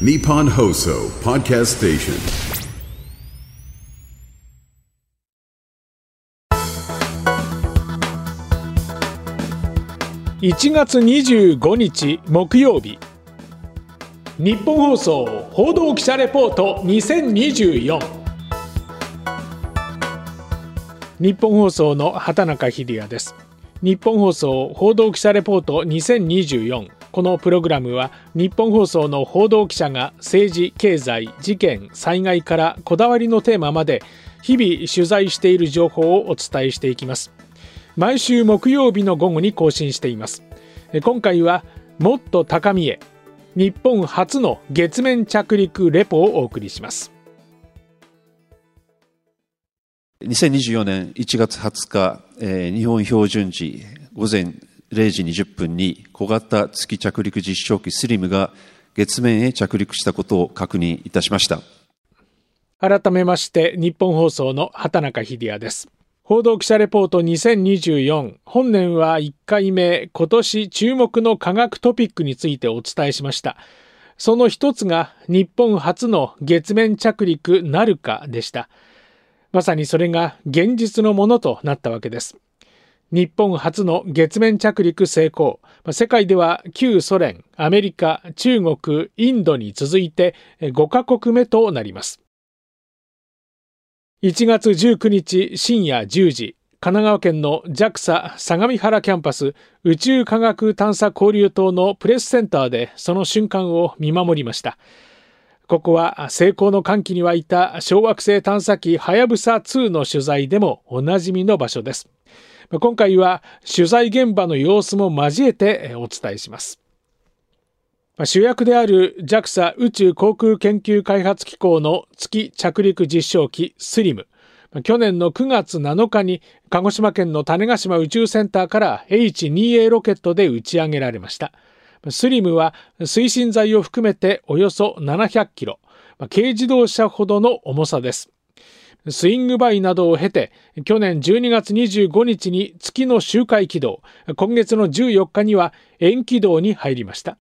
Nippon Hoso Podcast Station. 1月25日木曜日日本放送報道記者レポート2024日本放送の畑中秀也です日本放送報道記者レポート2024このプログラムは日本放送の報道記者が政治経済事件災害からこだわりのテーマまで日々取材している情報をお伝えしていきます。毎週木曜日の午後に更新しています。今回はもっと高みへ日本初の月面着陸レポをお送りします。2024年1月20日、えー、日本標準時午前0時20分に小型月着陸実証機スリムが月面へ着陸したことを確認いたしました。改めまして日本放送の畑中秀也です。報道記者レポート2024本年は1回目。今年注目の科学トピックについてお伝えしました。その一つが日本初の月面着陸なるかでした。まさにそれが現実のものとなったわけです。日本初の月面着陸成功世界では旧ソ連アメリカ中国インドに続いて5カ国目となります1月19日深夜10時、神奈川県の JAXA 相模原キャンパス宇宙科学探査交流棟のプレスセンターでその瞬間を見守りました。ここは成功の歓喜に沸いた小惑星探査機はやぶさ2の取材でもおなじみの場所です。今回は取材現場の様子も交えてお伝えします。主役である JAXA 宇宙航空研究開発機構の月着陸実証機スリム。去年の9月7日に鹿児島県の種子島宇宙センターから H2A ロケットで打ち上げられました。スリムは推進剤を含めておよそ700キロ、軽自動車ほどの重さです。スイングバイなどを経て、去年12月25日に月の周回軌道、今月の14日には円軌道に入りました。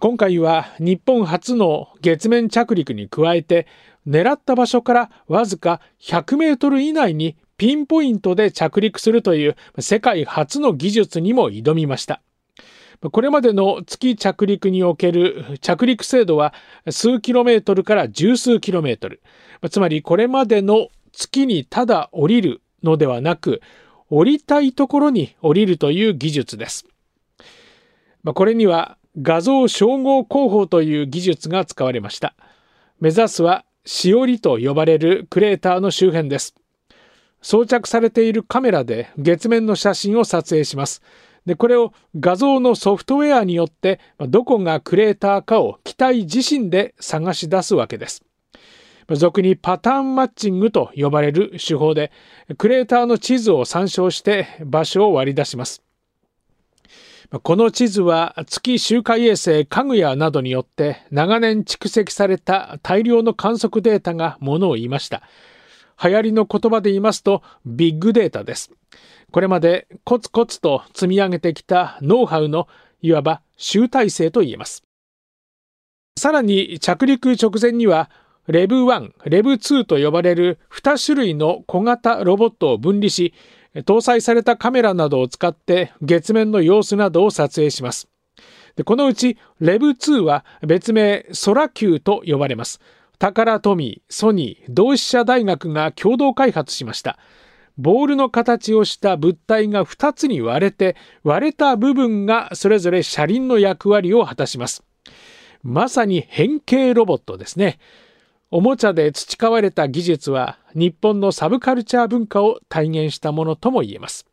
今回は日本初の月面着陸に加えて狙った場所からわずか100メートル以内にピンポイントで着陸するという世界初の技術にも挑みました。これまでの月着陸における着陸精度は数キロメートルから十数キロメートル。つまりこれまでの月にただ降りるのではなく、降りたいところに降りるという技術です。これには画像照合工法という技術が使われました。目指すはしおりと呼ばれるクレーターの周辺です。装着されているカメラで月面の写真を撮影します。で、これを画像のソフトウェアによってどこがクレーターかを機体自身で探し出すわけです。俗にパターンマッチングと呼ばれる手法で、クレーターの地図を参照して場所を割り出します。この地図は月周回衛星かぐやなどによって長年蓄積された大量の観測データがものを言いました。流行りの言葉で言いますとビッグデータです。これまでコツコツと積み上げてきたノウハウのいわば集大成と言えます。さらに着陸直前にはレブ1、レブ2と呼ばれる2種類の小型ロボットを分離し搭載されたカメラなどを使って月面の様子などを撮影します。でこのうち REV2 は別名ソラ Q と呼ばれます。タカラトミー、ソニー、同志社大学が共同開発しました。ボールの形をした物体が2つに割れて、割れた部分がそれぞれ車輪の役割を果たします。まさに変形ロボットですね。おもちゃで培われた技術は日本のサブカルチャー文化を体現したものとも言えます。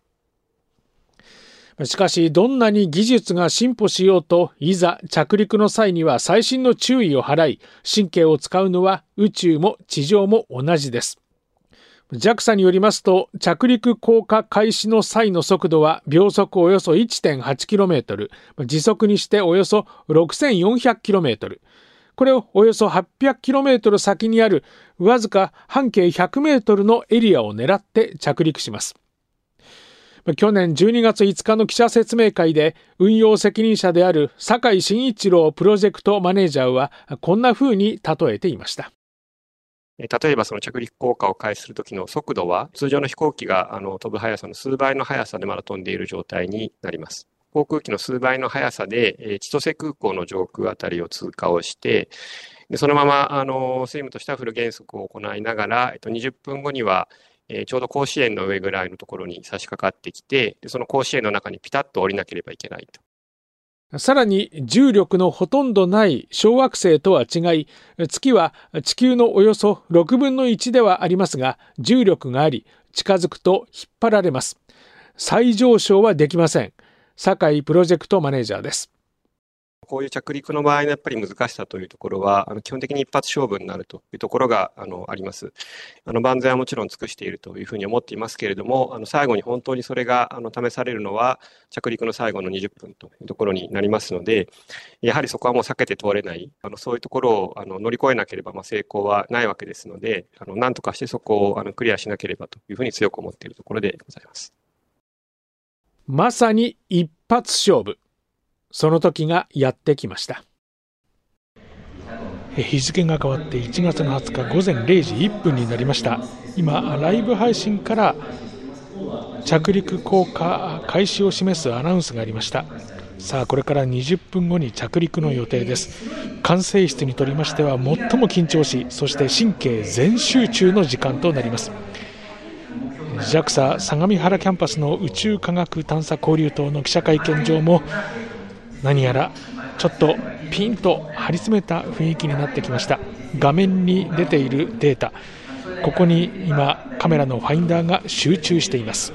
しかし、どんなに技術が進歩しようと、いざ着陸の際には細心の注意を払い、神経を使うのは宇宙も地上も同じです。JAXA によりますと、着陸降下開始の際の速度は秒速およそ 1.8km、時速にしておよそ 6400km、これをおよそ 800km 先にあるわずか半径 100m のエリアを狙って着陸します。去年12月5日の記者説明会で運用責任者である酒井慎一郎プロジェクトマネージャーはこんな風に例えていました。例えばその着陸効果を開始するときの速度は通常の飛行機があの飛ぶ速さの数倍の速さでまだ飛んでいる状態になります。航空機の数倍の速さで千歳空港の上空あたりを通過をして、でそのままあのスイムとしてはフル減速を行いながら、えっと、20分後にはえ、ちょうど甲子園の上ぐらいのところに差し掛かってきて、でその甲子園の中にピタッと降りなければいけないと。さらに重力のほとんどない小惑星とは違い、月は地球のおよそ6分の1ではありますが、重力があり、近づくと引っ張られます。再上昇はできません。酒井プロジェクトマネージャーです。こういう着陸の場合のやっぱり難しさというところは、あの基本的に一発勝負になるというところがあのあります。あの万全はもちろん尽くしているというふうに思っていますけれども、あの最後に本当にそれがあの試されるのは、着陸の最後の20分というところになりますので、やはりそこはもう避けて通れない、あのそういうところをあの乗り越えなければまあ成功はないわけですので、あのなんとかしてそこをあのクリアしなければというふうに強く思っているところでございます。まさに一発勝負。その時がやってきました。日付が変わって1月の20日午前0時1分になりました。今ライブ配信から着陸降下開始を示すアナウンスがありました。さあこれから20分後に着陸の予定です。管制室にとりましては最も緊張しそして神経全集中の時間となります。JAXA 相模原キャンパスの宇宙科学探査交流棟の記者会見場も何やらちょっとピンと張り詰めた雰囲気になってきました。画面に出ているデータ。ここに今カメラのファインダーが集中しています。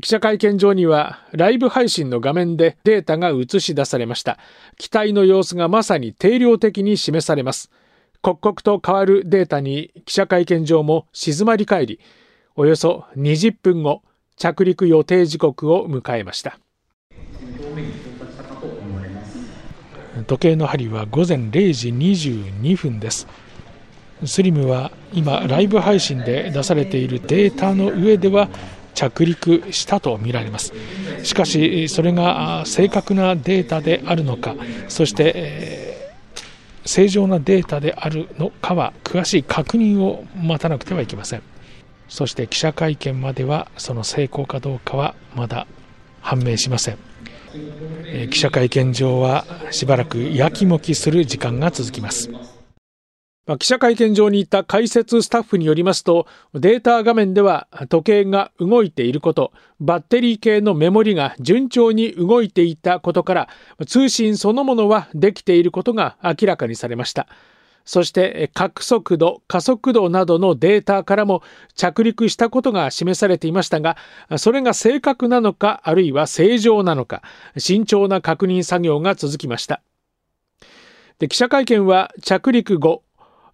記者会見場にはライブ配信の画面でデータが映し出されました。機体の様子がまさに定量的に示されます。刻々と変わるデータに記者会見場も静まり返りおよそ20分後着陸予定時刻を迎えました。時計の針は午前0時22分です。スリムは今ライブ配信で出されているデータの上では着陸したとみられます。しかしそれが正確なデータであるのかそして、えー、正常なデータであるのかは詳しい確認を待たなくてはいけません。そして記者会見まではその成功かどうかはまだ判明しません。記者会見場はしばらくやきもきする時間が続きます。記者会見場にいた解説スタッフによりますとデータ画面では時計が動いていることバッテリー系のメモリが順調に動いていたことから通信そのものはできていることが明らかにされました。そして角速度、加速度などのデータからも着陸したことが示されていましたが、それが正確なのか、あるいは正常なのか、慎重な確認作業が続きました。で記者会見は着陸後、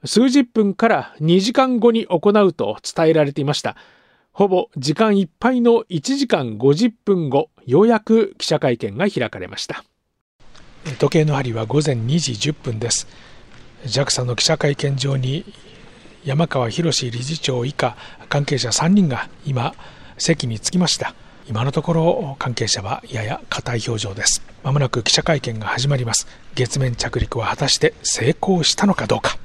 数十分から2時間後に行うと伝えられていました。ほぼ時間いっぱいの1時間50分後、ようやく記者会見が開かれました。時計の針は午前2時10分です。JAXA の記者会見場に山川博理事長以下関係者3人が今席に着きました。今のところ関係者はやや硬い表情です。まもなく記者会見が始まります。月面着陸は果たして成功したのかどうか。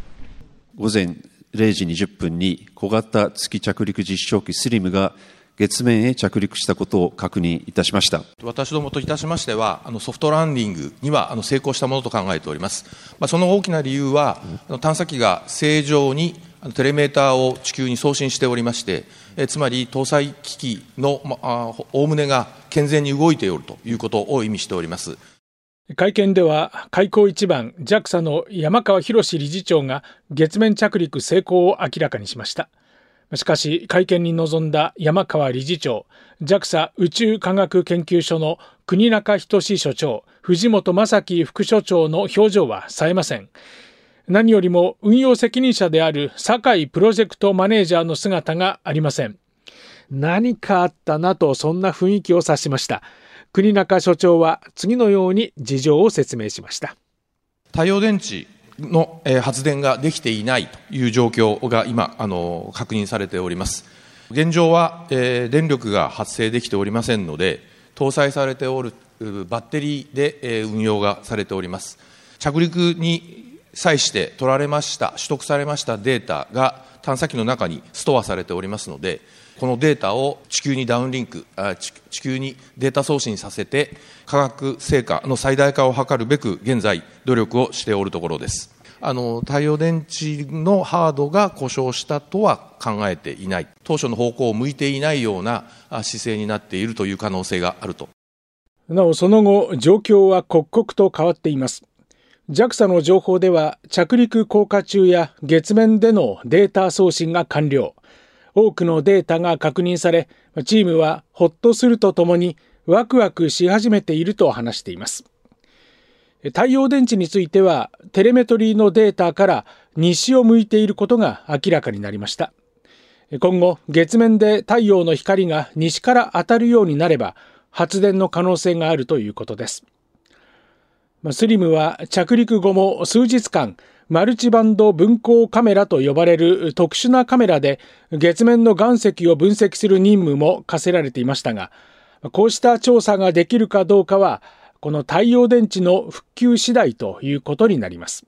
午前0時20分に小型月着陸実証機スリムが月面へ着陸したことを確認いたしました私どもといたしましては、あのソフトランディングにはあの成功したものと考えております。まあ、その大きな理由は、探査機が正常にテレメーターを地球に送信しておりまして、えつまり搭載機器のおおむねが健全に動いておるということを意味しております。会見では開口一番 JAXA の山川博理事長が月面着陸成功を明らかにしました。しかし会見に臨んだ山川理事長 JAXA 宇宙科学研究所の国中仁所長藤本正樹副所長の表情は冴えません。何よりも運用責任者である酒井プロジェクトマネージャーの姿がありません。何かあったなとそんな雰囲気を指しました。国中所長は次のように事情を説明しました。太陽電池の発電ができていないという状況が今、あの確認されております。現状は、えー、電力が発生できておりませんので、搭載されておるバッテリーで、えー、運用がされております。着陸に際して取られました、取得されましたデータが探査機の中にストアされておりますので、このデータを地球にダウンリンク、地球にデータ送信させて、科学成果の最大化を図るべく、現在、努力をしておるところです。あの太陽電池のハードが故障したとは考えていない、当初の方向を向いていないような姿勢になっているという可能性があると。なお、その後、状況は刻々と変わっています。JAXA の情報では、着陸降下中や月面でのデータ送信が完了。多くのデータが確認され、チームはほっとするとともにワクワクし始めていると話しています。太陽電池については、テレメトリーのデータから西を向いていることが明らかになりました。今後、月面で太陽の光が西から当たるようになれば、発電の可能性があるということです。スリムは着陸後も数日間、マルチバンド分光カメラと呼ばれる特殊なカメラで月面の岩石を分析する任務も課せられていましたが、こうした調査ができるかどうかは、この太陽電池の復旧次第ということになります。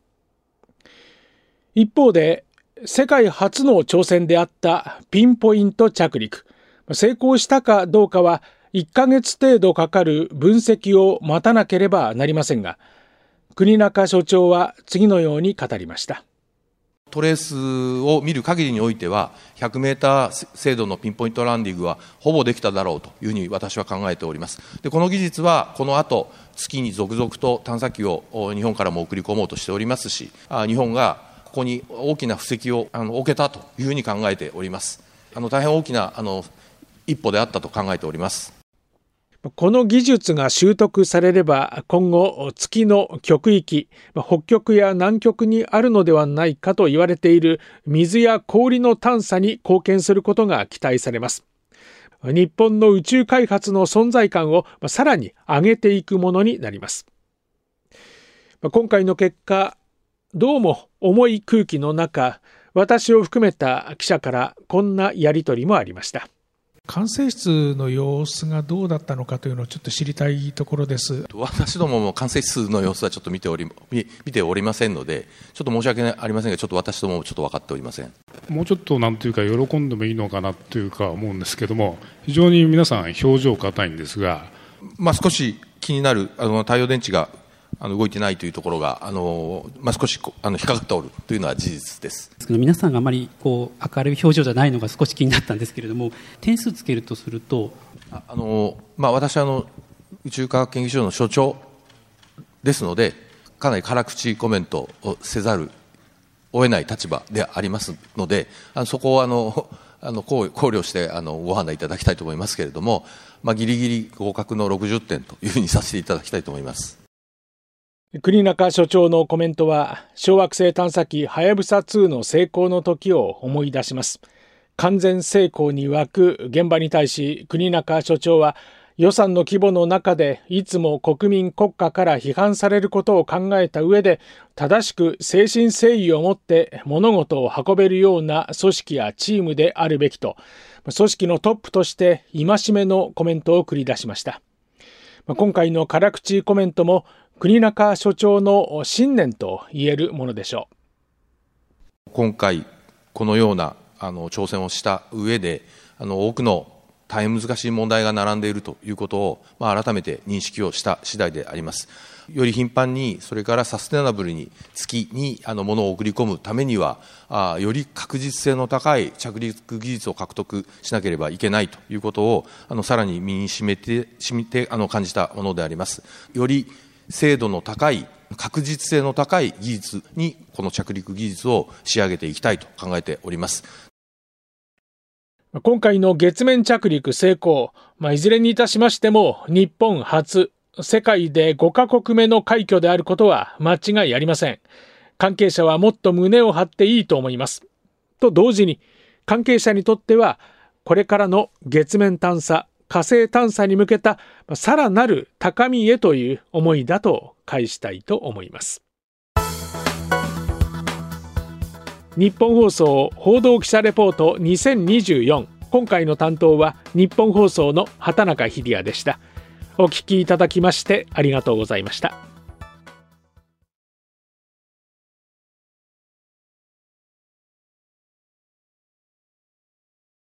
一方で、世界初の挑戦であったピンポイント着陸。成功したかどうかは1ヶ月程度かかる分析を待たなければなりませんが、国中所長は次のように語りました。トレースを見る限りにおいては、100メーター精度のピンポイントランディングはほぼできただろうというふうに私は考えております。でこの技術はこの後月に続々と探査機を日本からも送り込もうとしておりますし、日本がここに大きな布石をあの置けたというふうに考えております。あの大変大きなあの一歩であったと考えております。この技術が習得されれば今後月の極域北極や南極にあるのではないかと言われている水や氷の探査に貢献することが期待されます。日本の宇宙開発の存在感をさらに上げていくものになります。今回の結果どうも重い空気の中私を含めた記者からこんなやり取りもありました。管制室の様子がどうだったのかというのをちょっと知りたいところです。私どもも管制室の様子はちょっと見ており見ておりませんので、ちょっと申し訳ありませんが、ちょっと私どももちょっと分かっておりません。もうちょっとなんというか、喜んでもいいのかなというか思うんですけども、非常に皆さん、表情硬いんですが、まあ、少し気になるあの太陽電池があの動いてないというところが、あのまあ、少しあの引っかかっておるというのは事実です皆さんがあまりこう明るい表情じゃないのが少し気になったんですけれども、点数つけるとすると。あのまあ、私あの、宇宙科学研究所の所長ですので、かなり辛口コメントをせざるを得ない立場でありますので、あのそこをあのあの考慮してあのご判断いただきたいと思いますけれども、まあ、ぎりぎり合格の60点というふうにさせていただきたいと思います。国中所長のコメントは小惑星探査機はやぶさ2の成功の時を思い出します。完全成功に沸く現場に対し国中所長は予算の規模の中でいつも国民国家から批判されることを考えた上で正しく誠心誠意を持って物事を運べるような組織やチームであるべきと組織のトップとして戒めのコメントを繰り出しました。今回の辛口コメントも国中所長の信念と言えるものでしょう今回、このようなあの挑戦をした上であの多くの大変難しい問題が並んでいるということを、まあ、改めて認識をした次第であります。より頻繁に、それからサステナブルに月にあのものを送り込むためにはあ、より確実性の高い着陸技術を獲得しなければいけないということを、あのさらに身にしめて、しみてあの感じたものであります。より精度の高い確実性の高い技術にこの着陸技術を仕上げていきたいと考えております。今回の月面着陸成功、まあ、いずれにいたしましても日本初世界で5カ国目の快挙であることは間違いありません。関係者はもっと胸を張っていいと思います。と同時に関係者にとってはこれからの月面探査火星探査に向けたさらなる高みへという思いだと返したいと思います。日本放送報道記者レポート2024今回の担当は日本放送の畑中秀也でした。お聞きいただきましてありがとうございました。